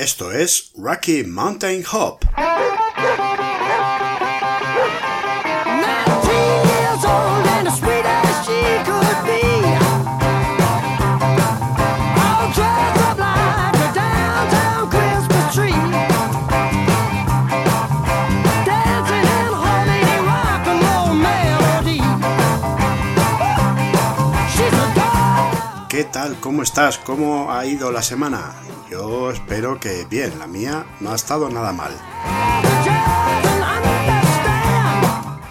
esto es Rocky Mountain Hop. ¿Qué tal? ¿Cómo estás? ¿Cómo ha ido la semana? Yo espero que bien, la mía no ha estado nada mal.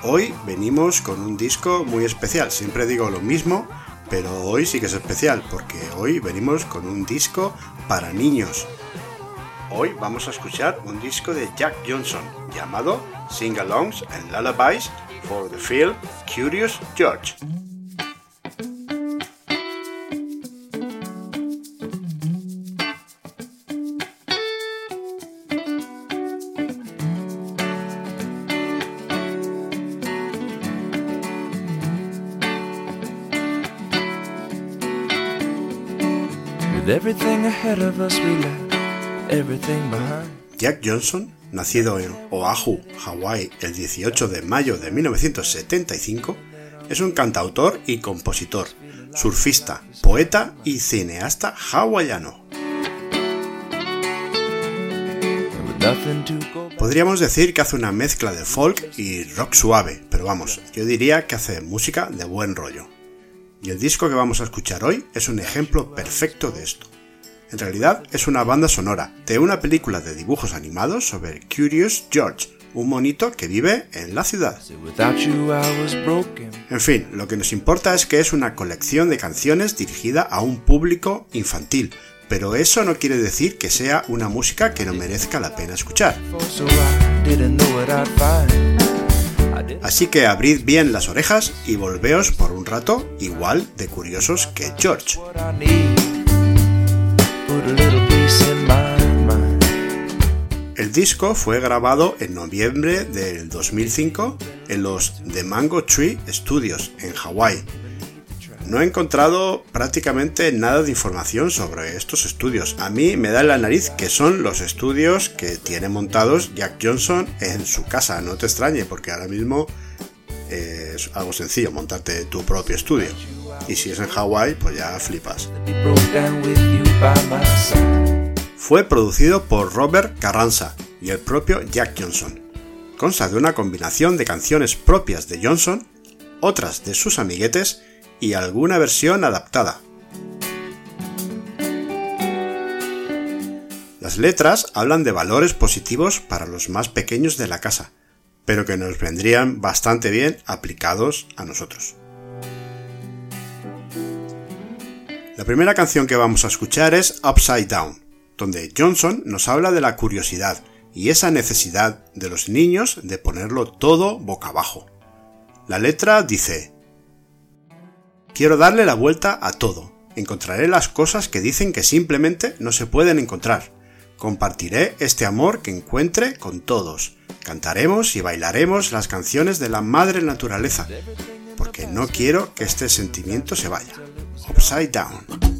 Hoy venimos con un disco muy especial, siempre digo lo mismo, pero hoy sí que es especial, porque hoy venimos con un disco para niños. Hoy vamos a escuchar un disco de Jack Johnson llamado Sing-Alongs and Lullabies for the Film Curious George. Jack Johnson, nacido en Oahu, Hawái, el 18 de mayo de 1975, es un cantautor y compositor, surfista, poeta y cineasta hawaiano. Podríamos decir que hace una mezcla de folk y rock suave, pero vamos, yo diría que hace música de buen rollo. Y el disco que vamos a escuchar hoy es un ejemplo perfecto de esto. En realidad es una banda sonora de una película de dibujos animados sobre Curious George, un monito que vive en la ciudad. En fin, lo que nos importa es que es una colección de canciones dirigida a un público infantil, pero eso no quiere decir que sea una música que no merezca la pena escuchar. Así que abrid bien las orejas y volveos por un rato igual de curiosos que George. El disco fue grabado en noviembre del 2005 en los The Mango Tree Studios en Hawái no he encontrado prácticamente nada de información sobre estos estudios. A mí me da en la nariz que son los estudios que tiene montados Jack Johnson en su casa. No te extrañe, porque ahora mismo es algo sencillo montarte tu propio estudio. Y si es en Hawái, pues ya flipas. Fue producido por Robert Carranza y el propio Jack Johnson. Consta de una combinación de canciones propias de Johnson, otras de sus amiguetes y alguna versión adaptada. Las letras hablan de valores positivos para los más pequeños de la casa, pero que nos vendrían bastante bien aplicados a nosotros. La primera canción que vamos a escuchar es Upside Down, donde Johnson nos habla de la curiosidad y esa necesidad de los niños de ponerlo todo boca abajo. La letra dice, Quiero darle la vuelta a todo. Encontraré las cosas que dicen que simplemente no se pueden encontrar. Compartiré este amor que encuentre con todos. Cantaremos y bailaremos las canciones de la madre naturaleza, porque no quiero que este sentimiento se vaya. Upside Down.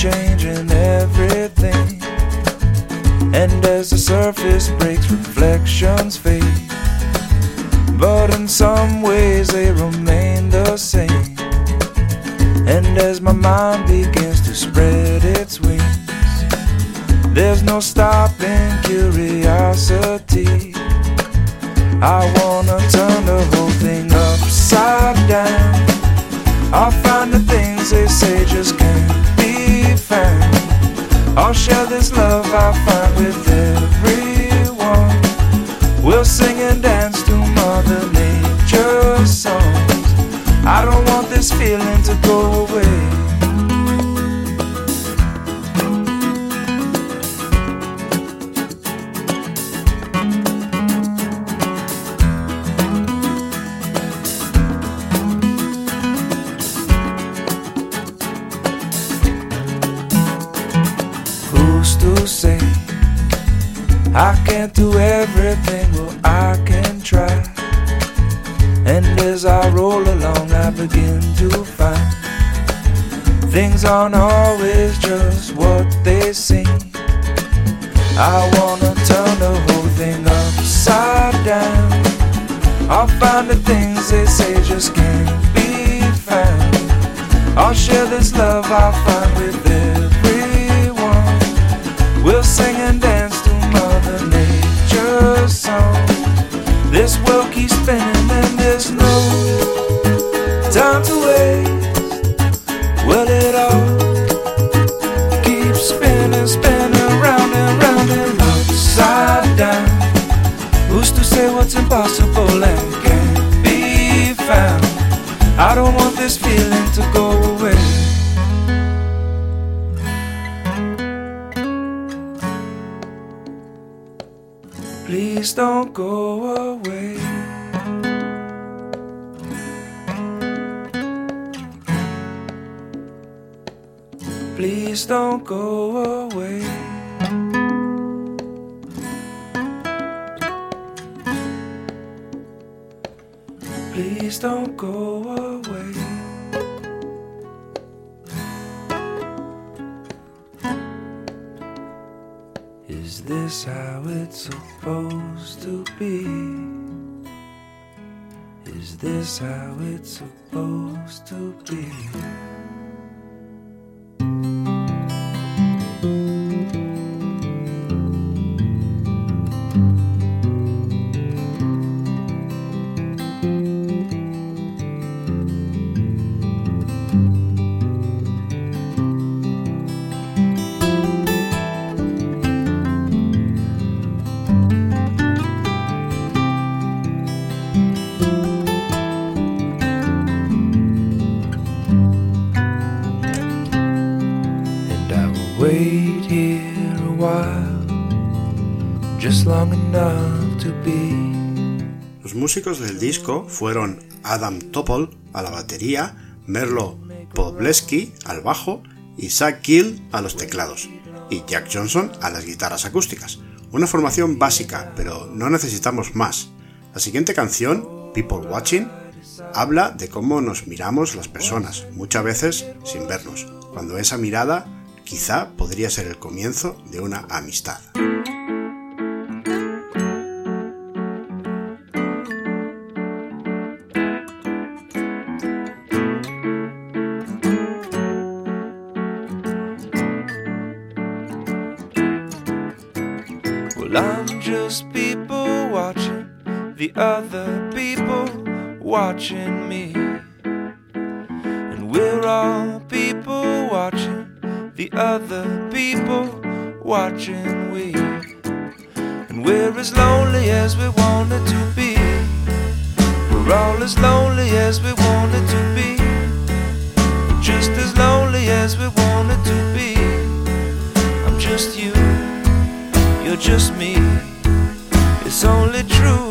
Feel say I can't do everything? Well, I can try. And as I roll along, I begin to find things aren't always just what they seem. I wanna turn the whole thing upside down. I'll find the things they say just can't be found. I'll share this love I find with everyone. We'll sing and dance to Mother Nature's song. This world keeps spinning and there's no time to waste. Well, it all keeps spinning, spinning round and round and upside down. Who's to say what's impossible and can't be found? I don't want this feeling to go don't go away. Please don't go away. It's supposed to be? Músicos del disco fueron Adam Topol a la batería, Merlo Podleski al bajo y Zach Gill a los teclados y Jack Johnson a las guitarras acústicas. Una formación básica, pero no necesitamos más. La siguiente canción, People Watching, habla de cómo nos miramos las personas, muchas veces sin vernos, cuando esa mirada quizá podría ser el comienzo de una amistad. The other people watching me. And we're all people watching the other people watching we. And we're as lonely as we wanted to be. We're all as lonely as we wanted to be. Just as lonely as we wanted to be. I'm just you you're just me. It's only true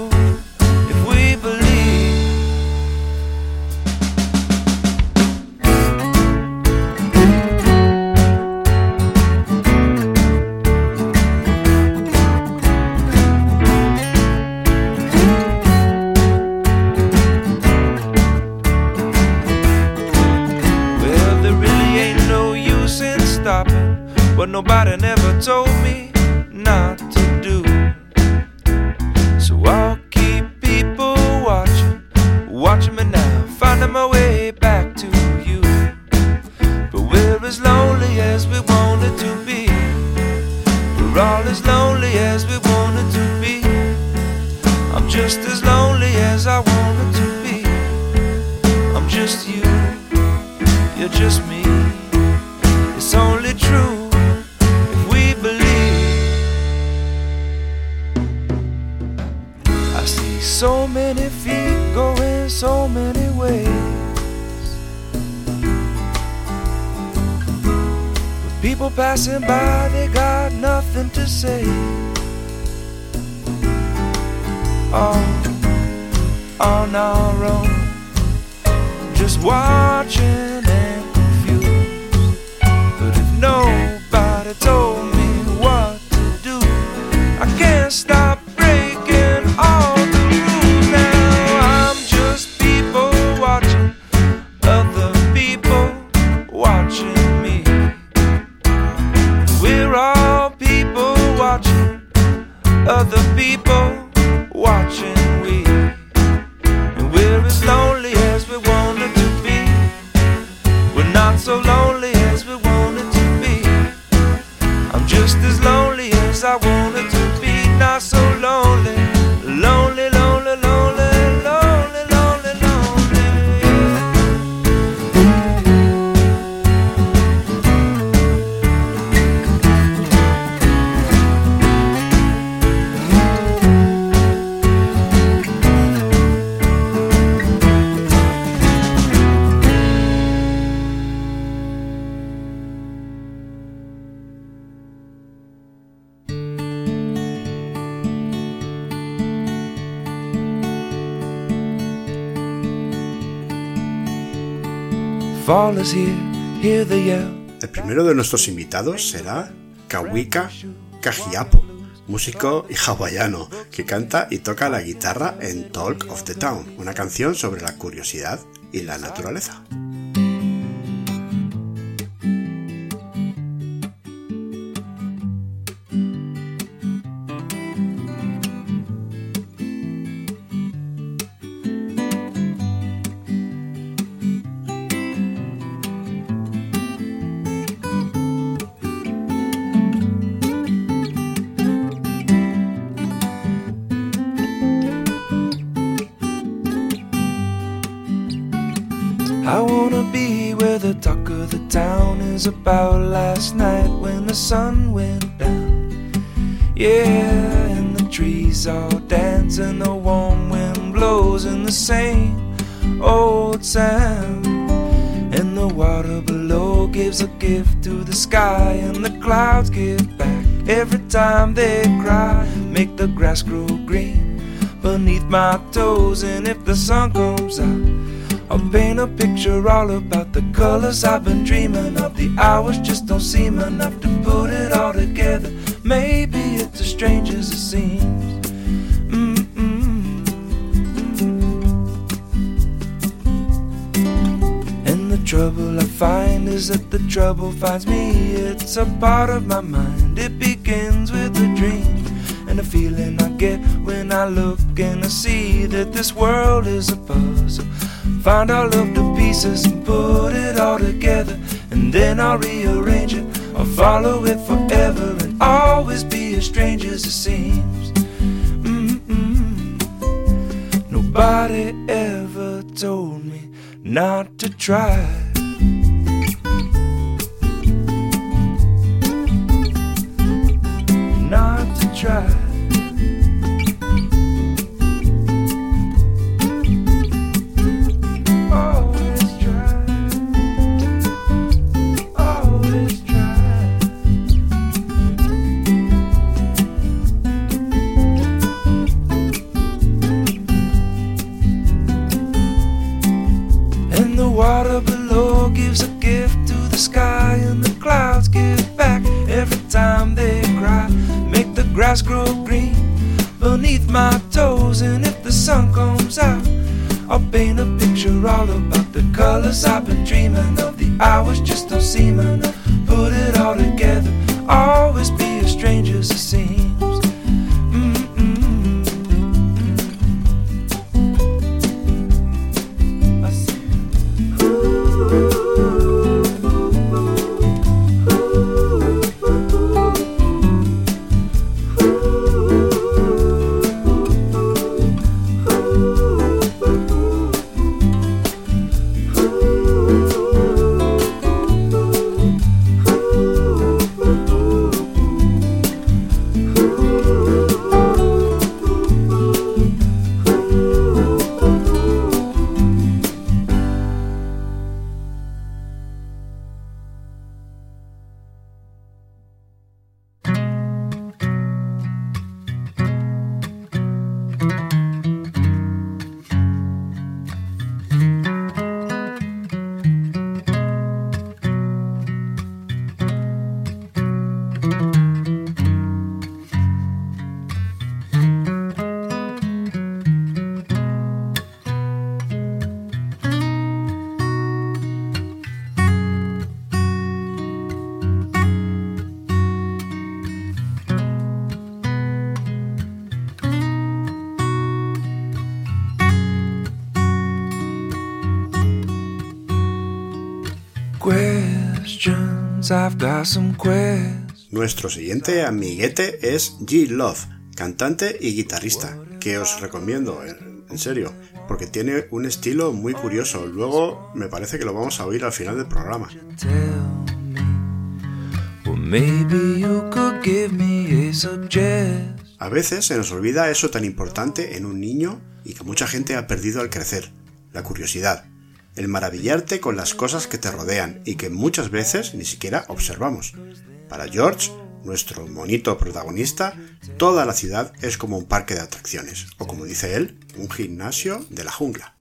El primero de nuestros invitados será Kawika Kajiapo, músico hawaiano que canta y toca la guitarra en Talk of the Town, una canción sobre la curiosidad y la naturaleza. Clouds give back every time they cry. Make the grass grow green beneath my toes, and if the sun comes out, I'll paint a picture all about the colors I've been dreaming of. The hours just don't seem enough to put it all together. Maybe it's as strange as it seems. Trouble I find is that the trouble finds me. It's a part of my mind. It begins with a dream and a feeling I get when I look and I see that this world is a puzzle. Find all of the pieces and put it all together, and then I'll rearrange it. I'll follow it forever and always be as strange as it seems. Mm-mm. Nobody ever told me not to try. Not to try. I'll paint a picture all about the colors I've been dreaming of. The hours just don't seem enough. Put it all together, Nuestro siguiente amiguete es G Love, cantante y guitarrista, que os recomiendo, en serio, porque tiene un estilo muy curioso. Luego me parece que lo vamos a oír al final del programa. A veces se nos olvida eso tan importante en un niño y que mucha gente ha perdido al crecer, la curiosidad, el maravillarte con las cosas que te rodean y que muchas veces ni siquiera observamos. Para George, nuestro monito protagonista, toda la ciudad es como un parque de atracciones, o como dice él, un gimnasio de la jungla.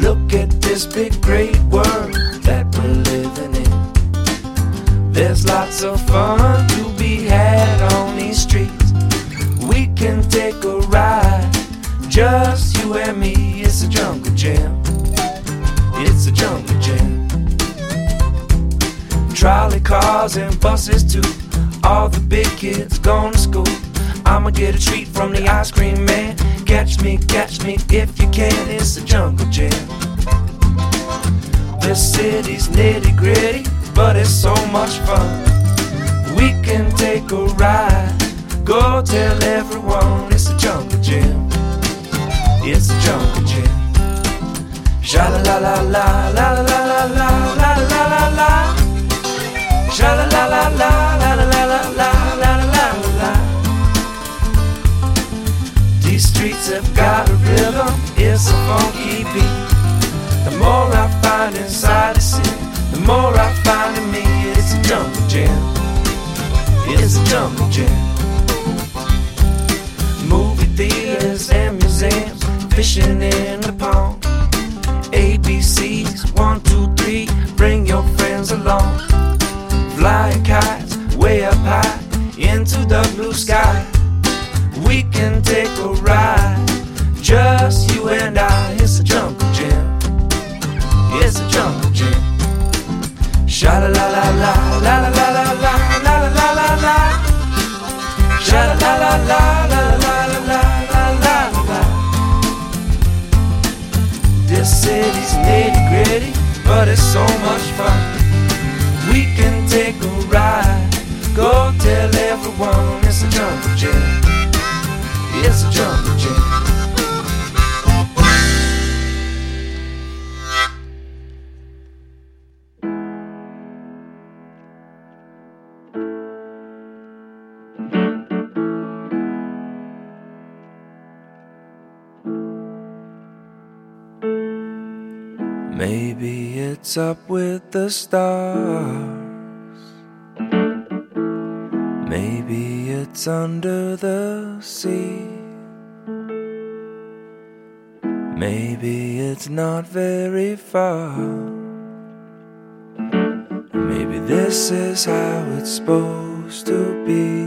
Look at this big great world that we're. There's lots of fun to be had on these streets. We can take a ride, just you and me. It's a jungle gym. It's a jungle gym. Trolley cars and buses too. All the big kids going to school. I'ma get a treat from the ice cream man. Catch me, catch me if you can. It's a jungle gym. The city's nitty gritty, but it's so much fun. We can take a ride. Go tell everyone it's a jungle gym. It's a jungle gym. Sha la la la la la la la la la la la la. Sha la la la la la la la la la la la la. These streets have got a rhythm, it's a funky beat. The more I find inside the city, the more I find in me. It's a jungle jam. It's a jungle jam. Movie theaters and museums, fishing in the pond. ABCs, one, two, three, bring your friends along. Flying kites way up high into the blue sky. We can take a ride, but it's so much fun. We can take a ride, go tell everyone it's a jungle gym. It's a jungle gym. It's up with the stars. Maybe it's under the sea. Maybe it's not very far. Maybe this is how it's supposed to be.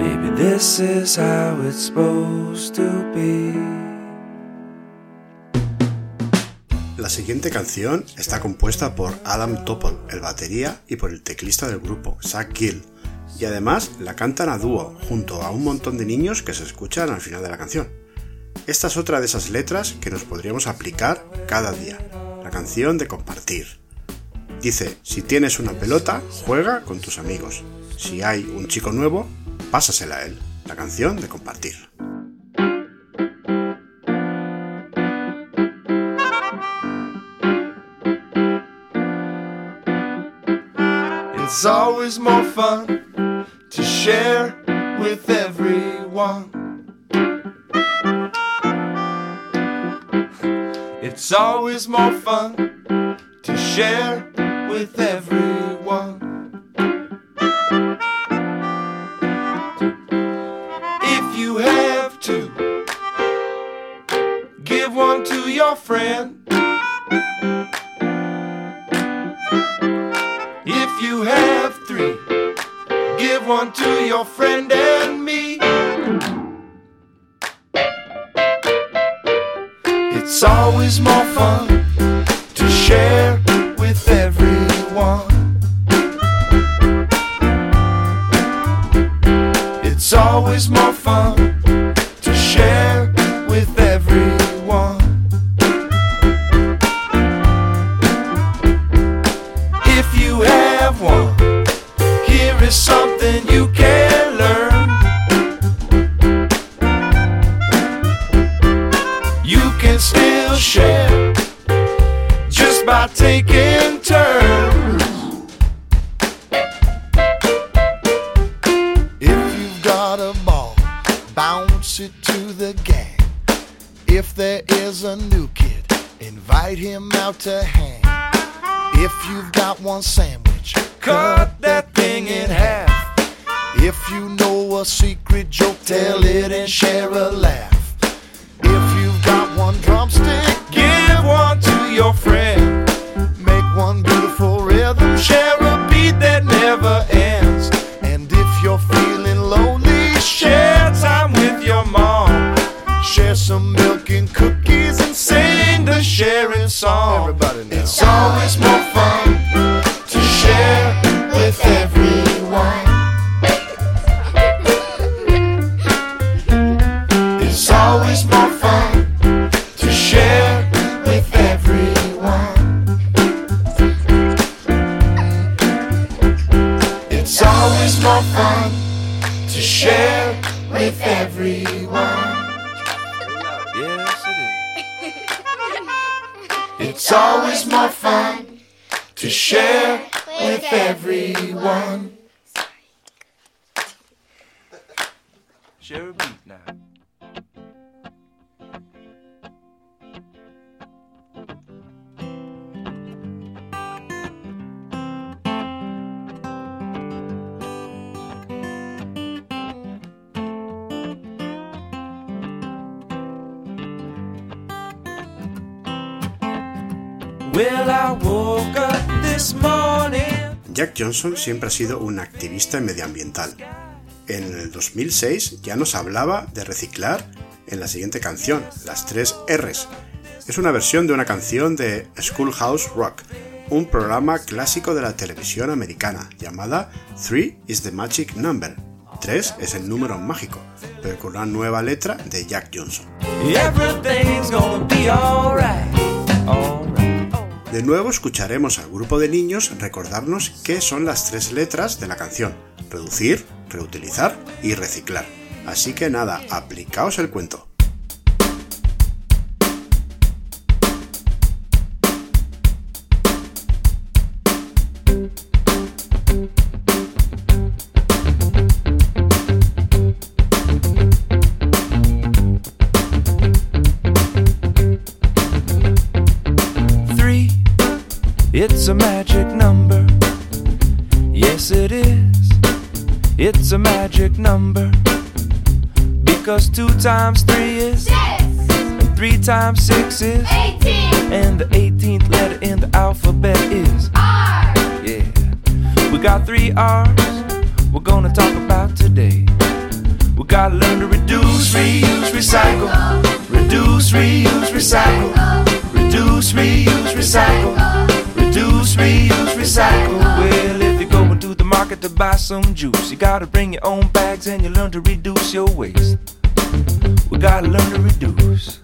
Maybe this is how it's supposed to be. La siguiente canción está compuesta por Adam Topol, el batería, y por el teclista del grupo, Zach Gill, y además la cantan a dúo junto a un montón de niños que se escuchan al final de la canción. Esta es otra de esas letras que nos podríamos aplicar cada día, la canción de compartir. Dice, si tienes una pelota, juega con tus amigos. Si hay un chico nuevo, pásasela a él. La canción de compartir. It's always more fun to share with everyone. It's always more fun to share with everyone. If you have to, give one to your friend. One to your friend and me. It's always more fun Johnson siempre ha sido un activista medioambiental. En el 2006 ya nos hablaba de reciclar en la siguiente canción, las tres R's. Es una versión de una canción de Schoolhouse Rock, un programa clásico de la televisión americana llamada Three is the Magic Number. 3 es el número mágico, pero con una nueva letra de Jack Johnson. De nuevo escucharemos al grupo de niños recordarnos qué son las tres letras de la canción. Reducir, reutilizar y reciclar. Así que nada, aplicaos el cuento. It's a magic number. Yes, it is. It's a magic number. Because two times three is, Six, and three times six is, eighteen, and the 18th letter in the alphabet is. R, Yeah. We got three R's we're gonna talk about today. We gotta learn to reduce, reuse, recycle. Reduce, reuse, recycle. Reduce, reuse, recycle. Reduce, reuse, recycle. Well, if you're going to the market to buy some juice, you gotta bring your own bags and you learn to reduce your waste. We gotta learn to reduce.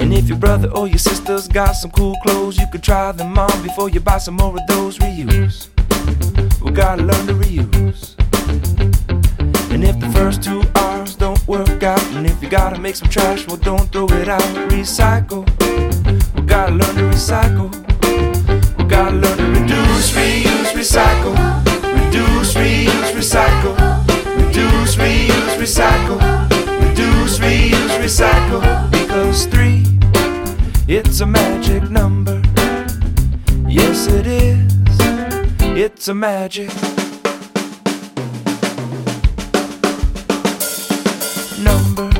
And if your brother or your sister's got some cool clothes, you could try them on before you buy some more of those reuse. We gotta learn to reuse. And if the first two R's don't work out, and if you gotta make some trash, well, don't throw it out. Recycle. We gotta learn to recycle. Gotta learn to reduce, reuse, recycle. Reduce, reuse, recycle. Reduce, reuse, recycle. Reduce, reuse, recycle. Because three, it's a magic number. Yes, it is. It's a magic number.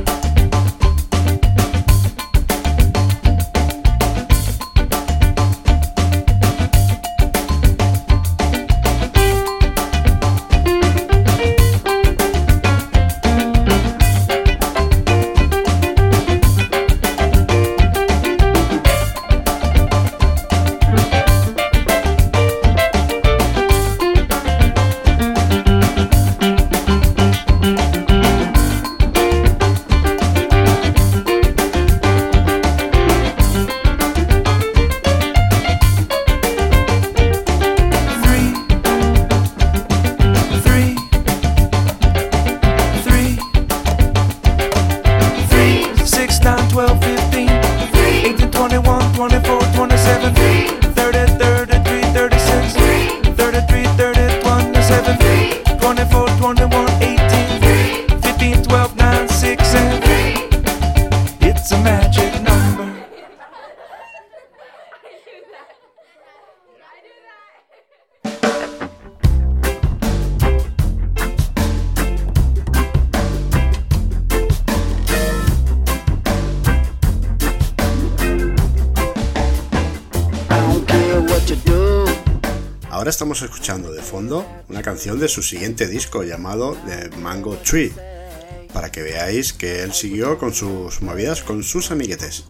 De su siguiente disco llamado The Mango Tree, para que veáis que él siguió con sus movidas con sus amiguetes.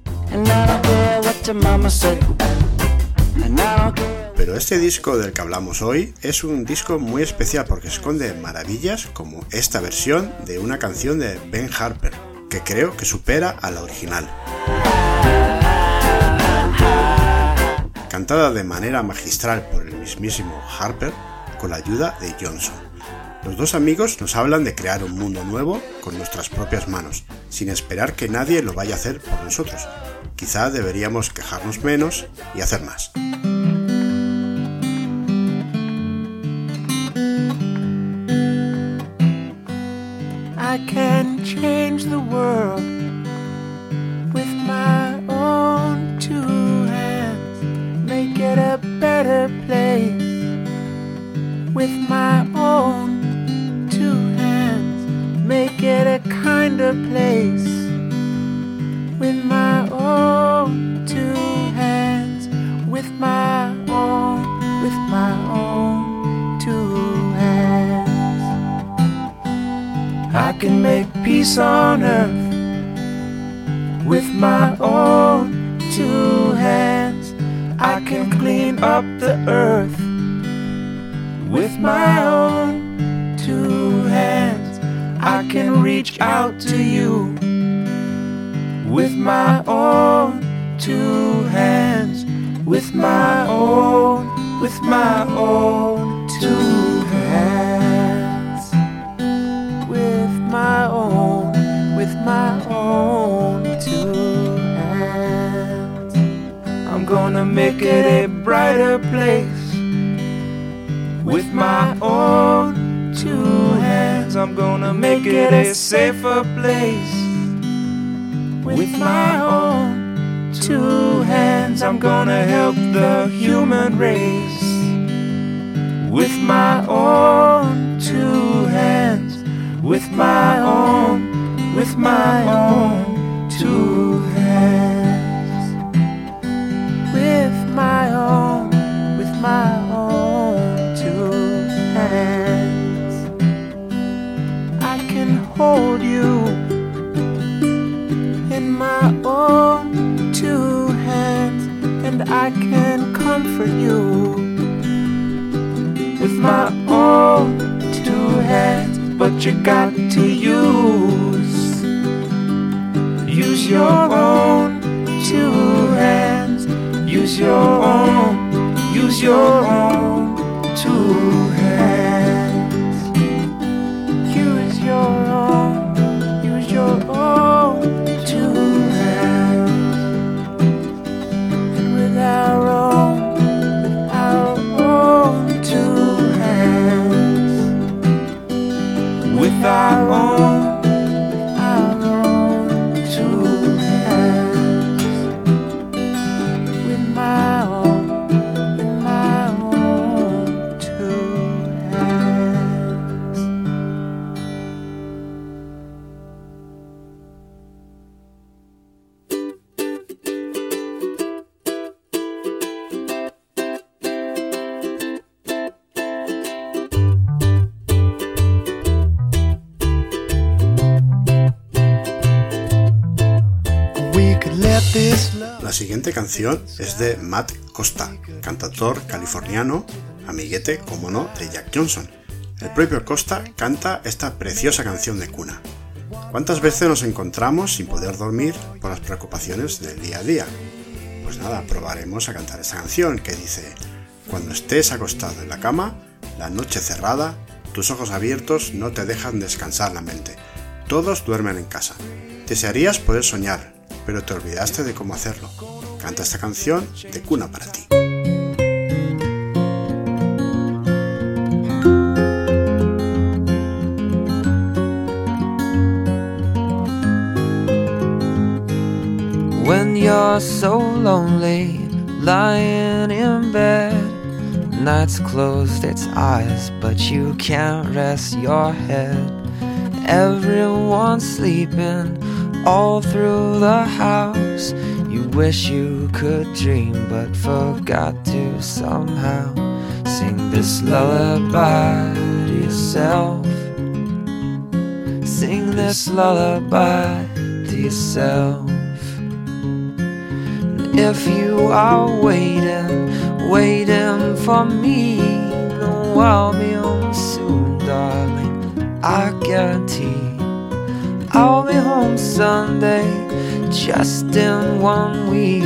Pero este disco del que hablamos hoy es un disco muy especial porque esconde maravillas como esta versión de una canción de Ben Harper, que creo que supera a la original. Cantada de manera magistral por el mismísimo Harper con la ayuda de Johnson. Los dos amigos nos hablan de crear un mundo nuevo con nuestras propias manos, sin esperar que nadie lo vaya a hacer por nosotros. Quizá deberíamos quejarnos menos y hacer más. My own two hands, make it a kinder place with my own two hands, with my own, with my own two hands. I can make peace on earth with my own two hands. I can clean up the earth my own two hands. I can reach out to you with my own two hands. With my own, with my own two hands with my own, with my own two hands. I'm gonna make it a brighter place with my own two hands. I'm gonna make it a safer place with my own two hands. I'm gonna help the human race with my own two hands with my own, with my own hold you in my own two hands, and I can comfort you with my own two hands. But you got to use use your own two hands. Use your own use your own two siguiente canción es de Matt Costa, cantautor californiano, amiguete, como no, de Jack Johnson. El propio Costa canta esta preciosa canción de cuna. ¿Cuántas veces nos encontramos sin poder dormir por las preocupaciones del día a día? Pues nada, probaremos a cantar esta canción que dice, cuando estés acostado en la cama, la noche cerrada, tus ojos abiertos no te dejan descansar la mente. Todos duermen en casa. Desearías poder soñar, pero te olvidaste de cómo hacerlo. Canta esta canción de cuna para ti. When you're so lonely, lying in bed, night's closed its eyes, but you can't rest your head. Everyone's sleeping all through the house. You wish you could dream, but forgot to somehow sing this lullaby to yourself. Sing this lullaby to yourself. And If you are waiting, waiting for me, no, I'll be home soon, darling. I guarantee I'll be home Sunday, just in one week.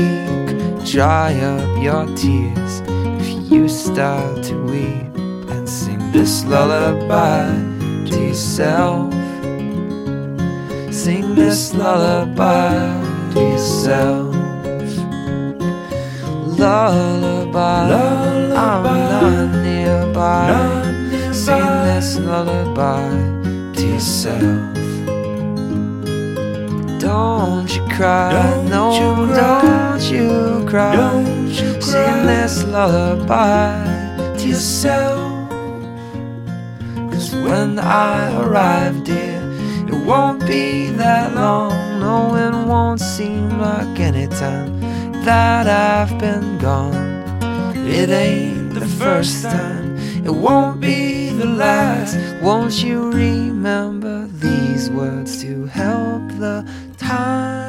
Dry up your tears if you start to weep and sing this lullaby to yourself. Sing this lullaby to yourself. Lullaby, lullaby I'm not nearby. Not nearby. Sing this lullaby to yourself. Don't you cry, don't no, you cry. don't you cry. Don't you Sing this lullaby to yourself. Cause when I arrive, dear, it won't be that long. No, it won't seem like any time that I've been gone. It ain't the first time, it won't be the last. Won't you remember these words to help the time?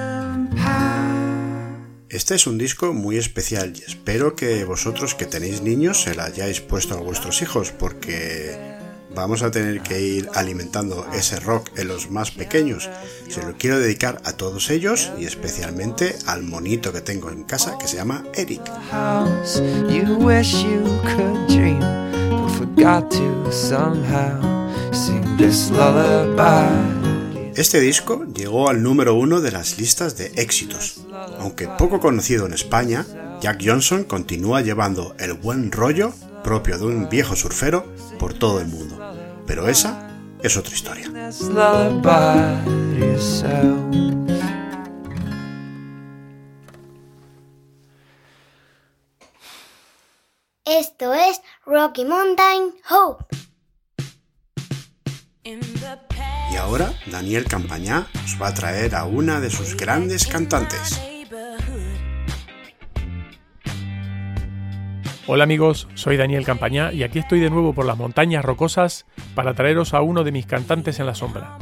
Este es un disco muy especial y espero que vosotros que tenéis niños se lo hayáis puesto a vuestros hijos porque vamos a tener que ir alimentando ese rock en los más pequeños. Se lo quiero dedicar a todos ellos y especialmente al monito que tengo en casa que se llama Eric. Este disco llegó al número uno de las listas de éxitos. Aunque poco conocido en España, Jack Johnson continúa llevando el buen rollo propio de un viejo surfero por todo el mundo. Pero esa es otra historia. Esto es Rocky Mountain Hope. Y ahora Daniel Campañá nos va a traer a una de sus grandes cantantes. Hola amigos, soy Daniel Campañá y aquí estoy de nuevo por las montañas rocosas para traeros a uno de mis cantantes en la sombra.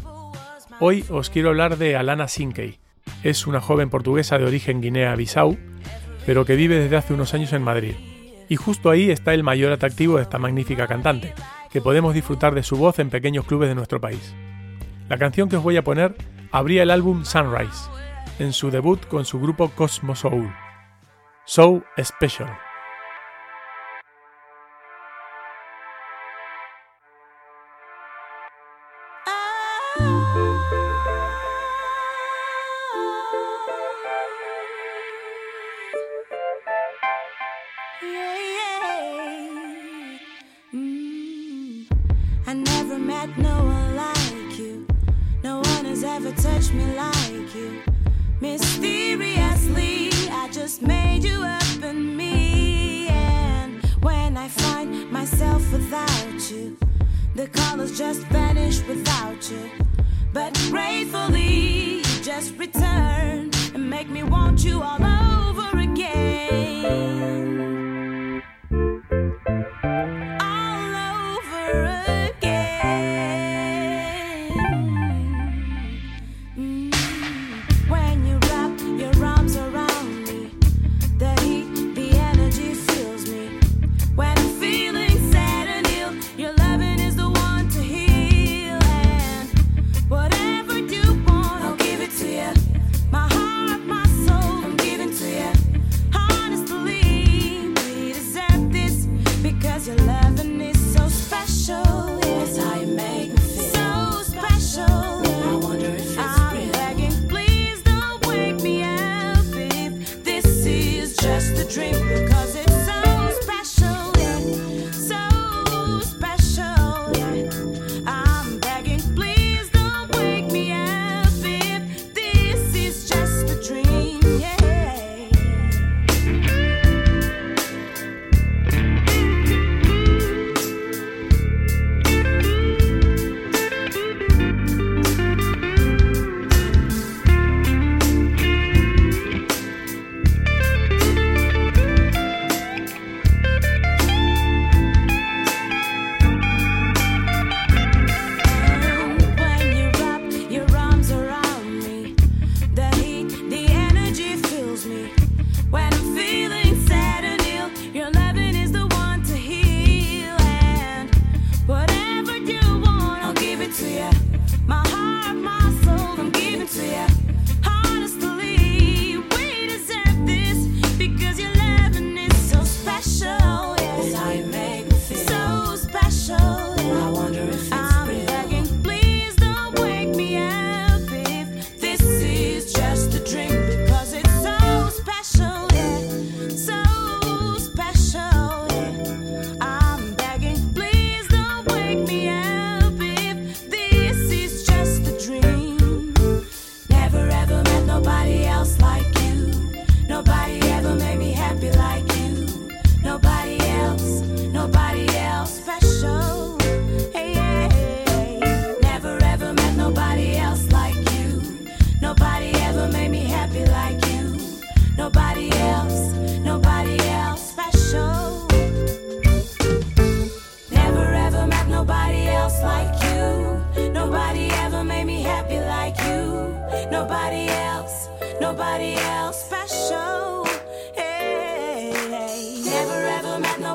Hoy os quiero hablar de Alana Sinkey. Es una joven portuguesa de origen Guinea-Bissau, pero que vive desde hace unos años en Madrid. Y justo ahí está el mayor atractivo de esta magnífica cantante, que podemos disfrutar de su voz en pequeños clubes de nuestro país. La canción que os voy a poner abría el álbum Sunrise, en su debut con su grupo Cosmo Soul. So Special.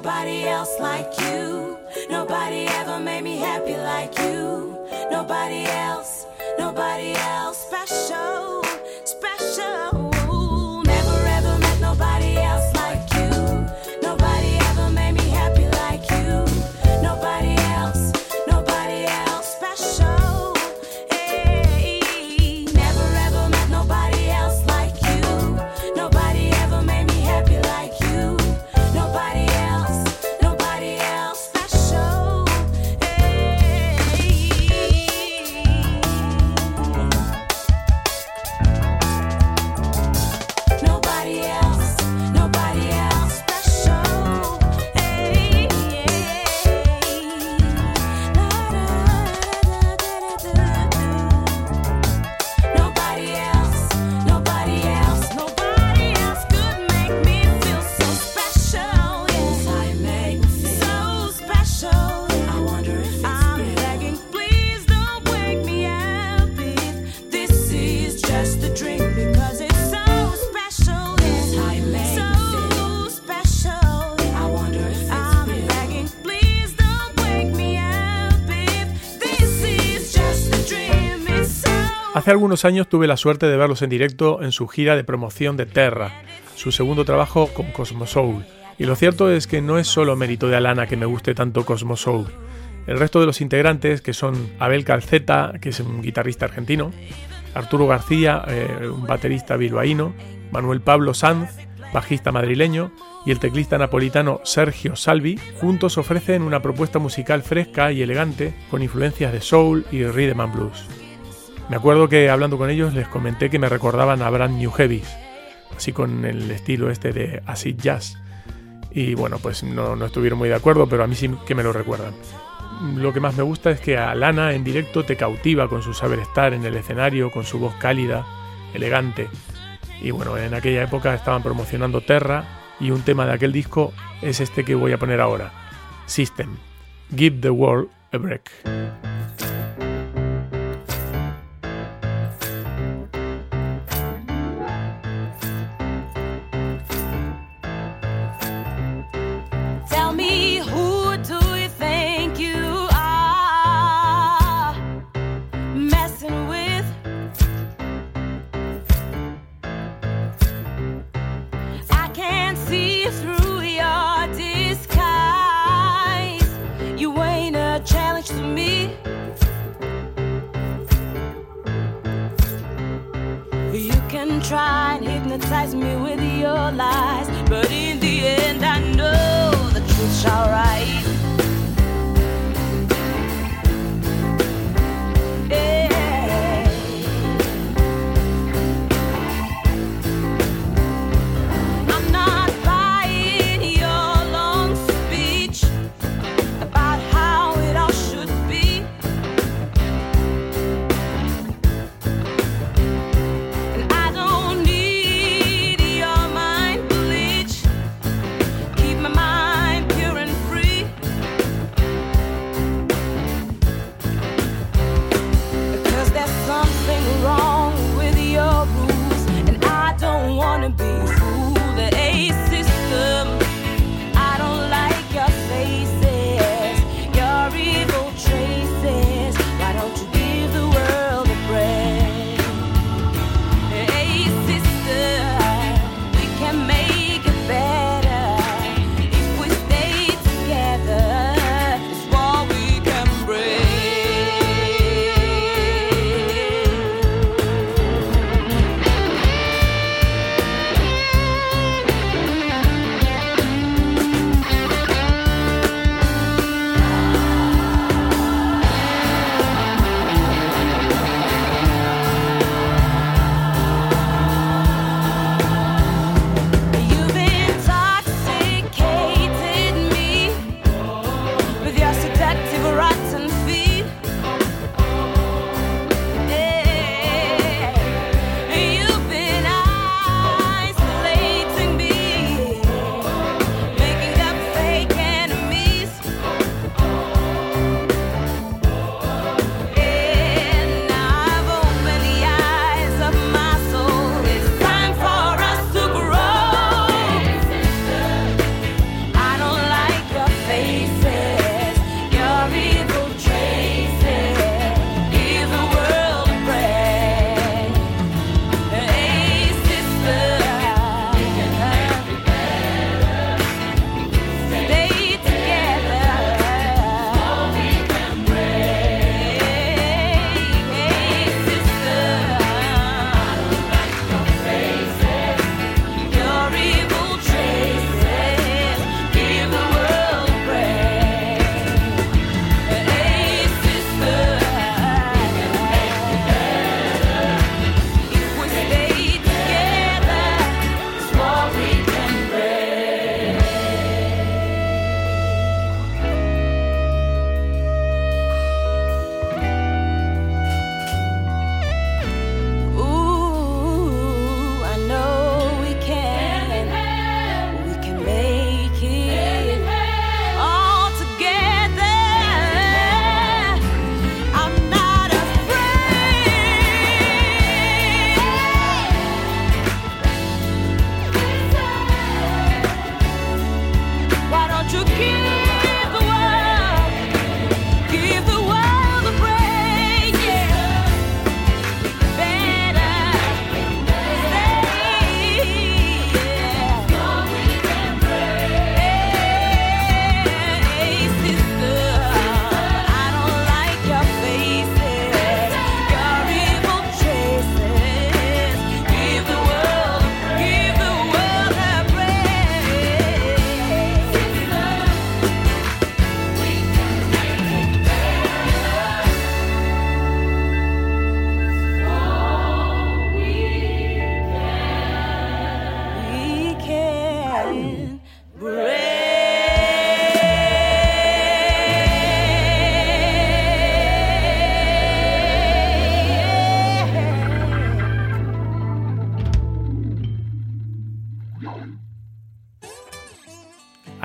Nobody else like you. Nobody ever made me happy like you. Nobody else, nobody else special. Hace algunos años tuve la suerte de verlos en directo en su gira de promoción de Terra, su segundo trabajo con Cosmo Soul. Y lo cierto es que no es solo mérito de Alana que me guste tanto Cosmo Soul. El resto de los integrantes, que son Abel Calceta, que es un guitarrista argentino, Arturo García, eh, un baterista bilbaíno, Manuel Pablo Sanz, bajista madrileño, y el teclista napolitano Sergio Salvi, juntos ofrecen una propuesta musical fresca y elegante con influencias de soul y rhythm and blues. Me acuerdo que hablando con ellos les comenté que me recordaban a Brand New Heavies, así con el estilo este de acid jazz. Y bueno, pues no, no estuvieron muy de acuerdo, pero a mí sí que me lo recuerdan. Lo que más me gusta es que a Lana en directo te cautiva con su saber estar en el escenario, con su voz cálida, elegante. Y bueno, en aquella época estaban promocionando Terra y un tema de aquel disco es este que voy a poner ahora, System, Give the World a Break.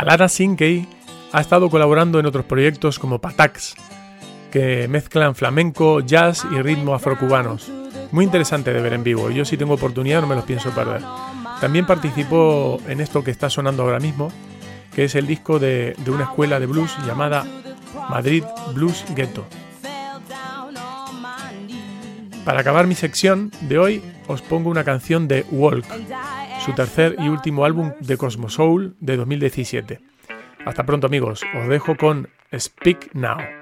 Lara Sinkey ha estado colaborando en otros proyectos como Patax, que mezclan flamenco, jazz y ritmos afrocubanos. Muy interesante de ver en vivo, yo si tengo oportunidad no me los pienso perder. También participó en esto que está sonando ahora mismo, que es el disco de, de una escuela de blues llamada Madrid Blues Ghetto. Para acabar mi sección de hoy, os pongo una canción de Walk tercer y último álbum de Cosmosoul de 2017. Hasta pronto amigos, os dejo con Speak Now.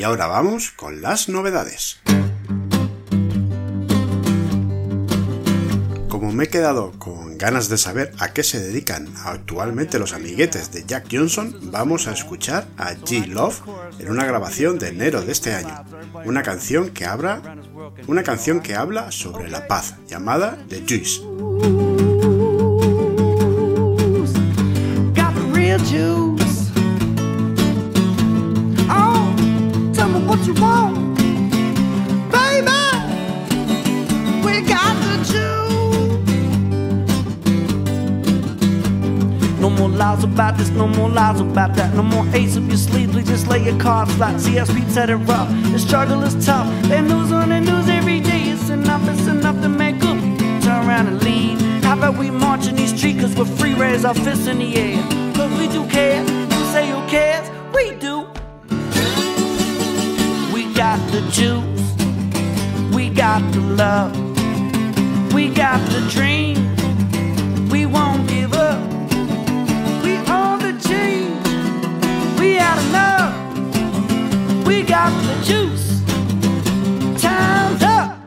Y ahora vamos con las novedades. Como me he quedado con ganas de saber a qué se dedican actualmente los amiguetes de Jack Johnson, vamos a escuchar a G Love en una grabación de enero de este año, una canción que habla, una canción que habla sobre la paz, llamada The Juice. About this, no more lies about that. No more ace up your sleeve, we just lay your cards flat. CSP said it rough, the struggle is tough. They news on the news every day. It's enough, it's enough to make up. Turn around and leave. How about we march in these streets, cause we're free, raise our fists in the air. Cause we do care, you say who cares? We do. We got the juice, we got the love, we got the dream. We won't the juice. Time's up.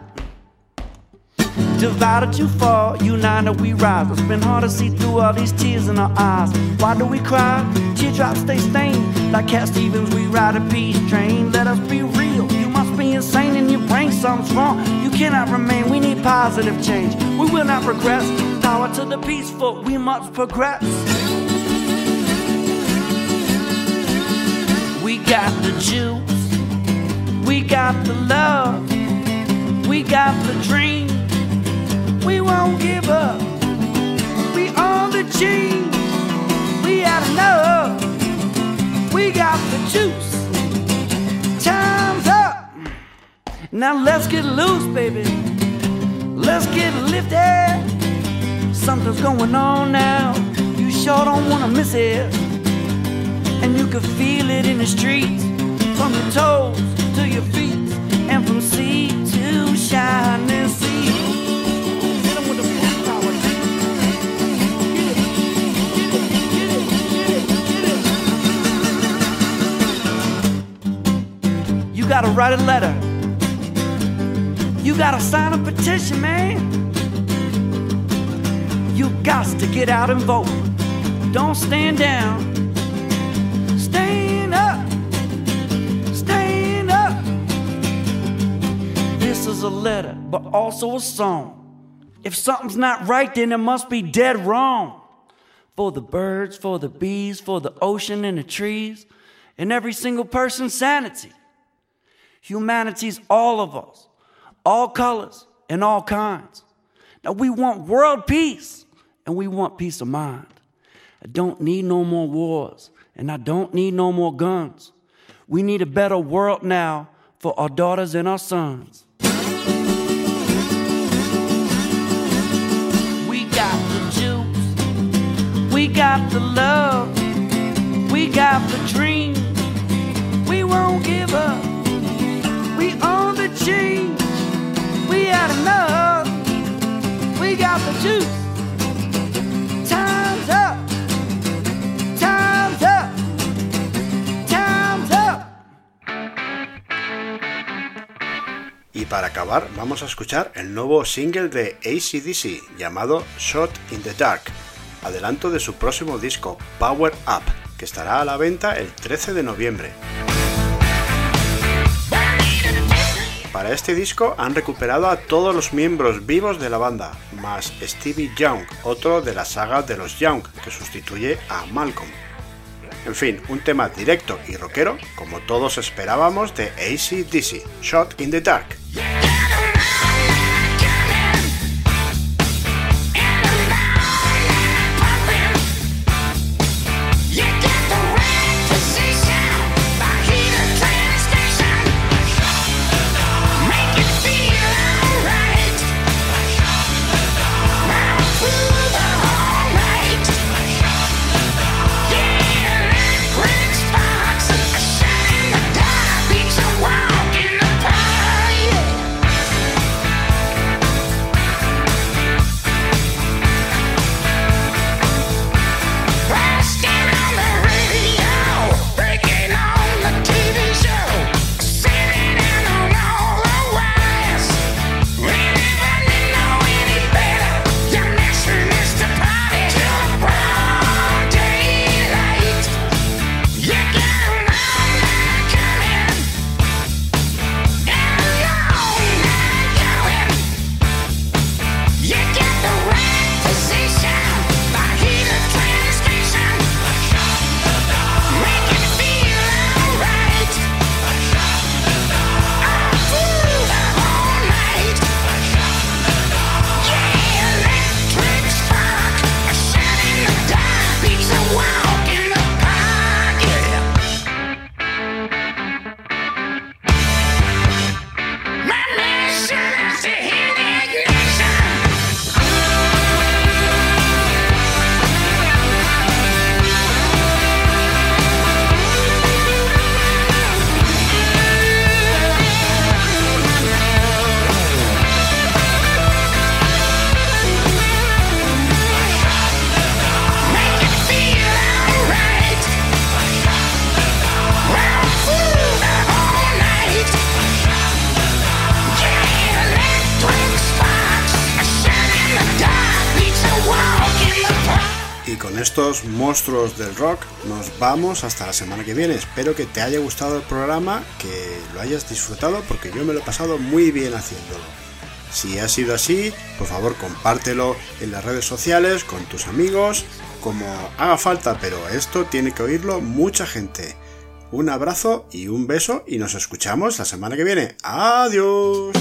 Divided you fall, united we rise. It's been hard to see through all these tears in our eyes. Why do we cry? Teardrops stay stained. Like Cat Stevens, we ride a peace train. Let us be real. You must be insane in your brain, something's wrong. You cannot remain. We need positive change. We will not regress. Power to the peaceful. We must progress. We got the juice. We got the love. We got the dream. We won't give up. We own the change. We had enough. We got the juice. Time's up. Now let's get loose, baby. Let's get lifted. Something's going on now. You sure don't wanna miss it. And you can feel it in the streets. From your toes to your feet. And from sea to shining sea. You gotta write a letter. You gotta sign a petition, man. You got to get out and vote. Don't stand down. Is a letter, but also a song. If something's not right, then it must be dead wrong. For the birds, for the bees, for the ocean and the trees, and every single person's sanity. Humanity's all of us, all colors and all kinds. Now we want world peace and we want peace of mind. I don't need no more wars and I don't need no more guns. We need a better world now for our daughters and our sons. Got the love, we got the dream. We won't give up. We own the change. We had enough. We got the juice. Y para acabar, vamos a escuchar el nuevo single de ACDC llamado Shot in the Dark, adelanto de su próximo disco Power Up, que estará a la venta el 13 de noviembre. Para este disco han recuperado a todos los miembros vivos de la banda, más Stevie Young, otro de la saga de los Young, que sustituye a Malcolm. En fin, un tema directo y rockero, como todos esperábamos de ACDC, Shot in the Dark. Monstruos del rock nos vamos hasta la semana que viene. Espero que te haya gustado el programa, que lo hayas disfrutado porque yo me lo he pasado muy bien haciéndolo. Si ha sido así, por favor compártelo en las redes sociales con tus amigos, como haga falta, pero esto tiene que oírlo mucha gente. Un abrazo y un beso y nos escuchamos la semana que viene. Adiós.